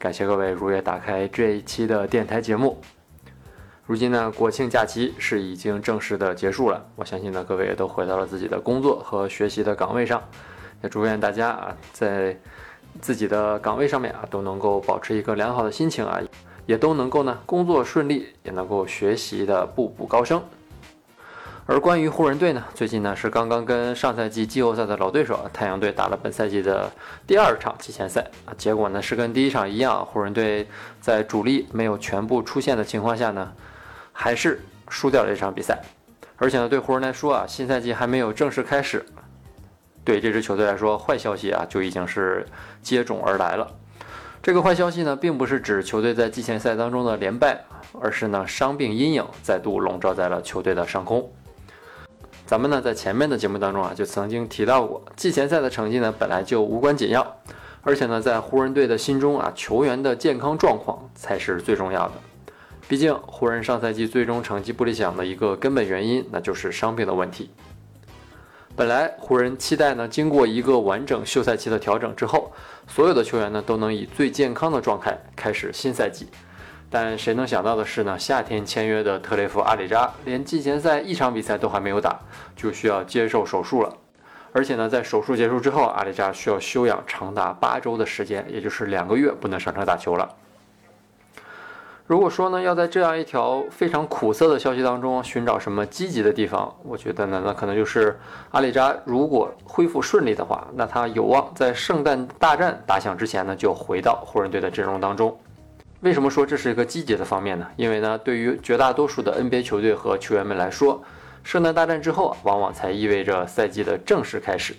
感谢各位如约打开这一期的电台节目。如今呢，国庆假期是已经正式的结束了，我相信呢，各位也都回到了自己的工作和学习的岗位上。也祝愿大家啊，在自己的岗位上面啊，都能够保持一个良好的心情啊，也都能够呢工作顺利，也能够学习的步步高升。而关于湖人队呢，最近呢是刚刚跟上赛季季后赛的老对手啊太阳队打了本赛季的第二场季前赛啊，结果呢是跟第一场一样，湖人队在主力没有全部出现的情况下呢，还是输掉了这场比赛。而且呢，对湖人来说啊，新赛季还没有正式开始，对这支球队来说，坏消息啊就已经是接踵而来了。这个坏消息呢，并不是指球队在季前赛当中的连败，而是呢伤病阴影再度笼罩在了球队的上空。咱们呢，在前面的节目当中啊，就曾经提到过，季前赛的成绩呢，本来就无关紧要，而且呢，在湖人队的心中啊，球员的健康状况才是最重要的。毕竟，湖人上赛季最终成绩不理想的一个根本原因，那就是伤病的问题。本来湖人期待呢，经过一个完整休赛期的调整之后，所有的球员呢，都能以最健康的状态开始新赛季。但谁能想到的是呢？夏天签约的特雷弗·阿里扎连季前赛一场比赛都还没有打，就需要接受手术了。而且呢，在手术结束之后，阿里扎需要休养长达八周的时间，也就是两个月不能上场打球了。如果说呢，要在这样一条非常苦涩的消息当中寻找什么积极的地方，我觉得呢，那可能就是阿里扎如果恢复顺利的话，那他有望在圣诞大战打响之前呢，就回到湖人队的阵容当中。为什么说这是一个积极的方面呢？因为呢，对于绝大多数的 NBA 球队和球员们来说，圣诞大战之后，往往才意味着赛季的正式开始。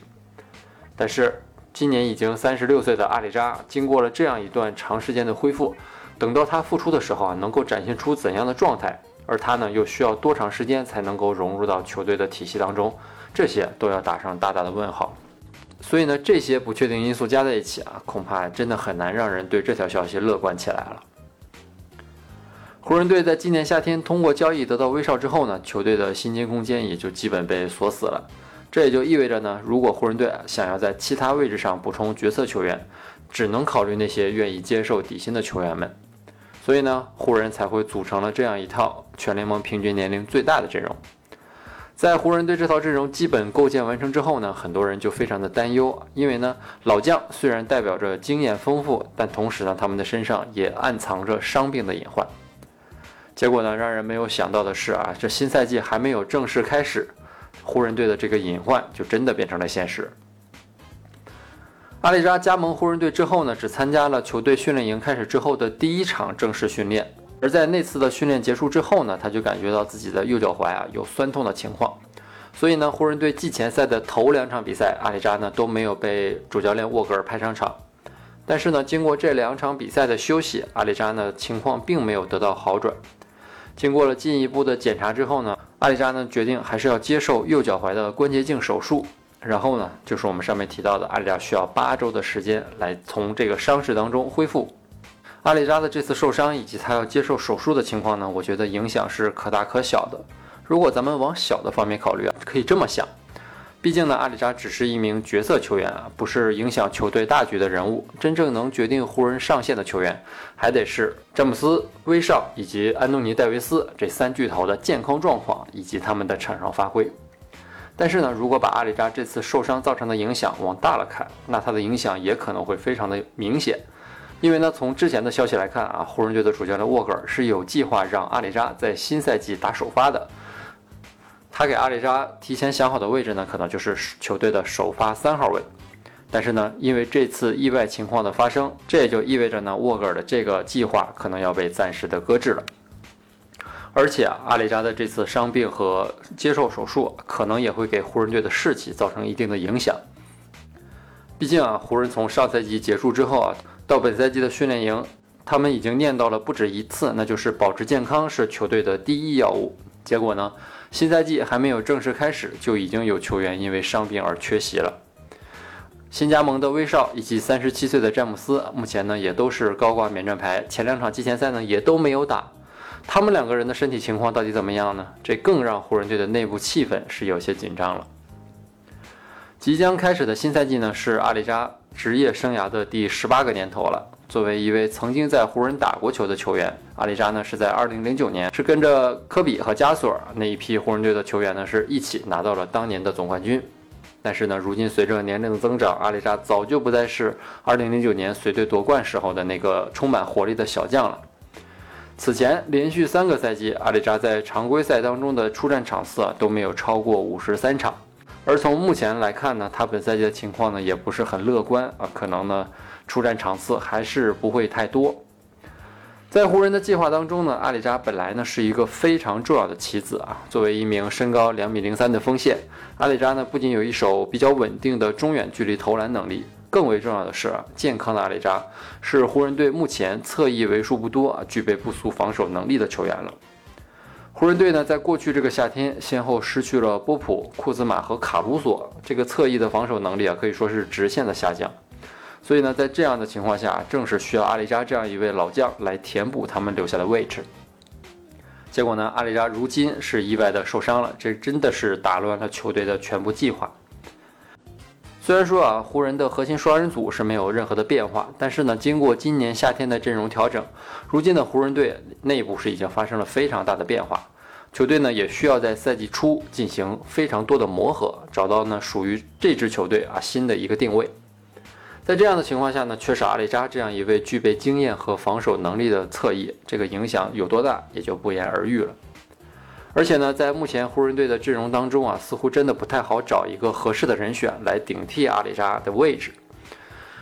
但是今年已经三十六岁的阿里扎，经过了这样一段长时间的恢复，等到他复出的时候啊，能够展现出怎样的状态？而他呢，又需要多长时间才能够融入到球队的体系当中？这些都要打上大大的问号。所以呢，这些不确定因素加在一起啊，恐怕真的很难让人对这条消息乐观起来了。湖人队在今年夏天通过交易得到威少之后呢，球队的薪金空间也就基本被锁死了。这也就意味着呢，如果湖人队想要在其他位置上补充角色球员，只能考虑那些愿意接受底薪的球员们。所以呢，湖人才会组成了这样一套全联盟平均年龄最大的阵容。在湖人队这套阵容基本构建完成之后呢，很多人就非常的担忧，因为呢，老将虽然代表着经验丰富，但同时呢，他们的身上也暗藏着伤病的隐患。结果呢，让人没有想到的是啊，这新赛季还没有正式开始，湖人队的这个隐患就真的变成了现实。阿里扎加盟湖人队之后呢，只参加了球队训练营开始之后的第一场正式训练，而在那次的训练结束之后呢，他就感觉到自己的右脚踝啊有酸痛的情况，所以呢，湖人队季前赛的头两场比赛，阿里扎呢都没有被主教练沃格尔派上场。但是呢，经过这两场比赛的休息，阿里扎呢情况并没有得到好转。经过了进一步的检查之后呢，阿里扎呢决定还是要接受右脚踝的关节镜手术。然后呢，就是我们上面提到的，阿里扎需要八周的时间来从这个伤势当中恢复。阿里扎的这次受伤以及他要接受手术的情况呢，我觉得影响是可大可小的。如果咱们往小的方面考虑啊，可以这么想。毕竟呢，阿里扎只是一名角色球员啊，不是影响球队大局的人物。真正能决定湖人上限的球员，还得是詹姆斯、威少以及安东尼·戴维斯这三巨头的健康状况以及他们的场上发挥。但是呢，如果把阿里扎这次受伤造成的影响往大了看，那他的影响也可能会非常的明显。因为呢，从之前的消息来看啊，湖人队的主教练沃格尔是有计划让阿里扎在新赛季打首发的。他给阿里扎提前想好的位置呢，可能就是球队的首发三号位。但是呢，因为这次意外情况的发生，这也就意味着呢，沃格尔的这个计划可能要被暂时的搁置了。而且啊，阿里扎的这次伤病和接受手术，可能也会给湖人队的士气造成一定的影响。毕竟啊，湖人从上赛季结束之后啊，到本赛季的训练营。他们已经念叨了不止一次，那就是保持健康是球队的第一要务。结果呢，新赛季还没有正式开始，就已经有球员因为伤病而缺席了。新加盟的威少以及三十七岁的詹姆斯，目前呢也都是高挂免战牌，前两场季前赛呢也都没有打。他们两个人的身体情况到底怎么样呢？这更让湖人队的内部气氛是有些紧张了。即将开始的新赛季呢，是阿里扎职业生涯的第十八个年头了。作为一位曾经在湖人打过球的球员，阿里扎呢是在二零零九年是跟着科比和加索尔那一批湖人队的球员呢是一起拿到了当年的总冠军。但是呢，如今随着年龄的增长，阿里扎早就不再是2009年随队夺冠时候的那个充满活力的小将了。此前连续三个赛季，阿里扎在常规赛当中的出战场次啊都没有超过五十三场。而从目前来看呢，他本赛季的情况呢也不是很乐观啊，可能呢出战场次还是不会太多。在湖人的计划当中呢，阿里扎本来呢是一个非常重要的棋子啊。作为一名身高两米零三的锋线，阿里扎呢不仅有一手比较稳定的中远距离投篮能力，更为重要的是，啊健康的阿里扎是湖人队目前侧翼为数不多啊具备不俗防守能力的球员了。湖人队呢在过去这个夏天先后失去了波普、库兹马和卡鲁索，这个侧翼的防守能力啊可以说是直线的下降。所以呢，在这样的情况下，正是需要阿里扎这样一位老将来填补他们留下的位置。结果呢，阿里扎如今是意外的受伤了，这真的是打乱了球队的全部计划。虽然说啊，湖人的核心双人组是没有任何的变化，但是呢，经过今年夏天的阵容调整，如今的湖人队内部是已经发生了非常大的变化。球队呢，也需要在赛季初进行非常多的磨合，找到呢属于这支球队啊新的一个定位。在这样的情况下呢，缺少阿里扎这样一位具备经验和防守能力的侧翼，这个影响有多大，也就不言而喻了。而且呢，在目前湖人队的阵容当中啊，似乎真的不太好找一个合适的人选来顶替阿里扎的位置。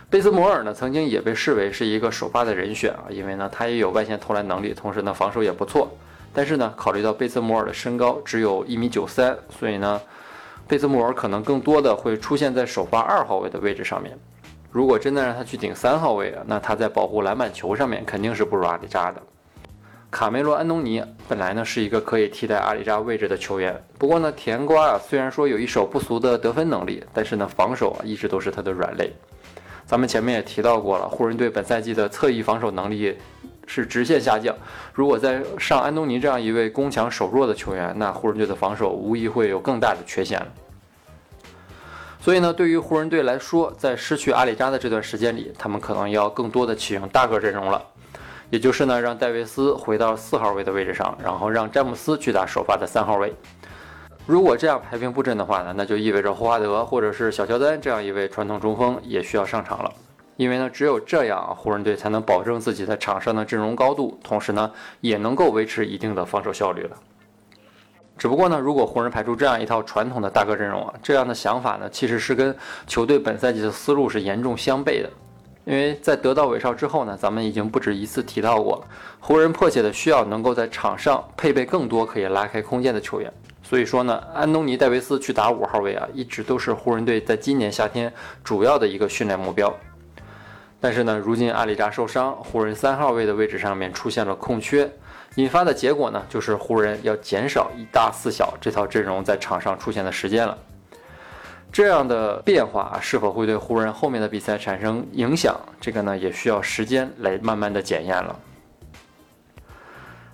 贝斯摩尔呢，曾经也被视为是一个首发的人选啊，因为呢，他也有外线投篮能力，同时呢，防守也不错。但是呢，考虑到贝斯摩尔的身高只有一米九三，所以呢，贝斯摩尔可能更多的会出现在首发二号位的位置上面。如果真的让他去顶三号位啊，那他在保护篮板球上面肯定是不如阿里扎的。卡梅罗·安东尼本来呢是一个可以替代阿里扎位置的球员，不过呢，甜瓜啊虽然说有一手不俗的得分能力，但是呢，防守啊一直都是他的软肋。咱们前面也提到过了，湖人队本赛季的侧翼防守能力是直线下降。如果再上安东尼这样一位攻强守弱的球员，那湖人队的防守无疑会有更大的缺陷了。所以呢，对于湖人队来说，在失去阿里扎的这段时间里，他们可能要更多的启用大个阵容了。也就是呢，让戴维斯回到四号位的位置上，然后让詹姆斯去打首发的三号位。如果这样排兵布阵的话呢，那就意味着霍华德或者是小乔丹这样一位传统中锋也需要上场了。因为呢，只有这样，湖人队才能保证自己在场上的阵容高度，同时呢，也能够维持一定的防守效率了。只不过呢，如果湖人排出这样一套传统的大哥阵容啊，这样的想法呢，其实是跟球队本赛季的思路是严重相悖的。因为在得到韦少之后呢，咱们已经不止一次提到过，湖人迫切的需要能够在场上配备更多可以拉开空间的球员。所以说呢，安东尼戴维斯去打五号位啊，一直都是湖人队在今年夏天主要的一个训练目标。但是呢，如今阿里扎受伤，湖人三号位的位置上面出现了空缺。引发的结果呢，就是湖人要减少一大四小这套阵容在场上出现的时间了。这样的变化是否会对湖人后面的比赛产生影响？这个呢，也需要时间来慢慢的检验了。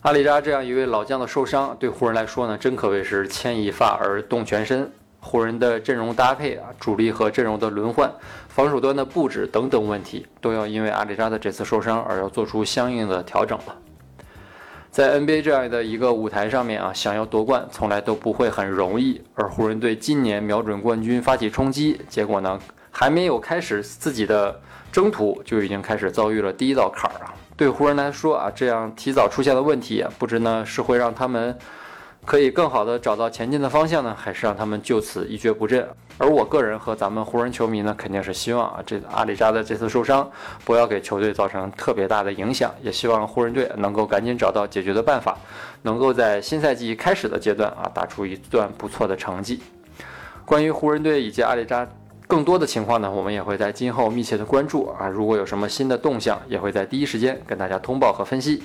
阿里扎这样一位老将的受伤，对湖人来说呢，真可谓是牵一发而动全身。湖人的阵容搭配啊，主力和阵容的轮换，防守端的布置等等问题，都要因为阿里扎的这次受伤而要做出相应的调整了。在 NBA 这样的一个舞台上面啊，想要夺冠从来都不会很容易。而湖人队今年瞄准冠军发起冲击，结果呢还没有开始自己的征途，就已经开始遭遇了第一道坎儿啊。对湖人来说啊，这样提早出现的问题，不知呢是会让他们。可以更好的找到前进的方向呢，还是让他们就此一蹶不振？而我个人和咱们湖人球迷呢，肯定是希望啊，这阿里扎的这次受伤不要给球队造成特别大的影响，也希望湖人队能够赶紧找到解决的办法，能够在新赛季开始的阶段啊，打出一段不错的成绩。关于湖人队以及阿里扎更多的情况呢，我们也会在今后密切的关注啊。如果有什么新的动向，也会在第一时间跟大家通报和分析。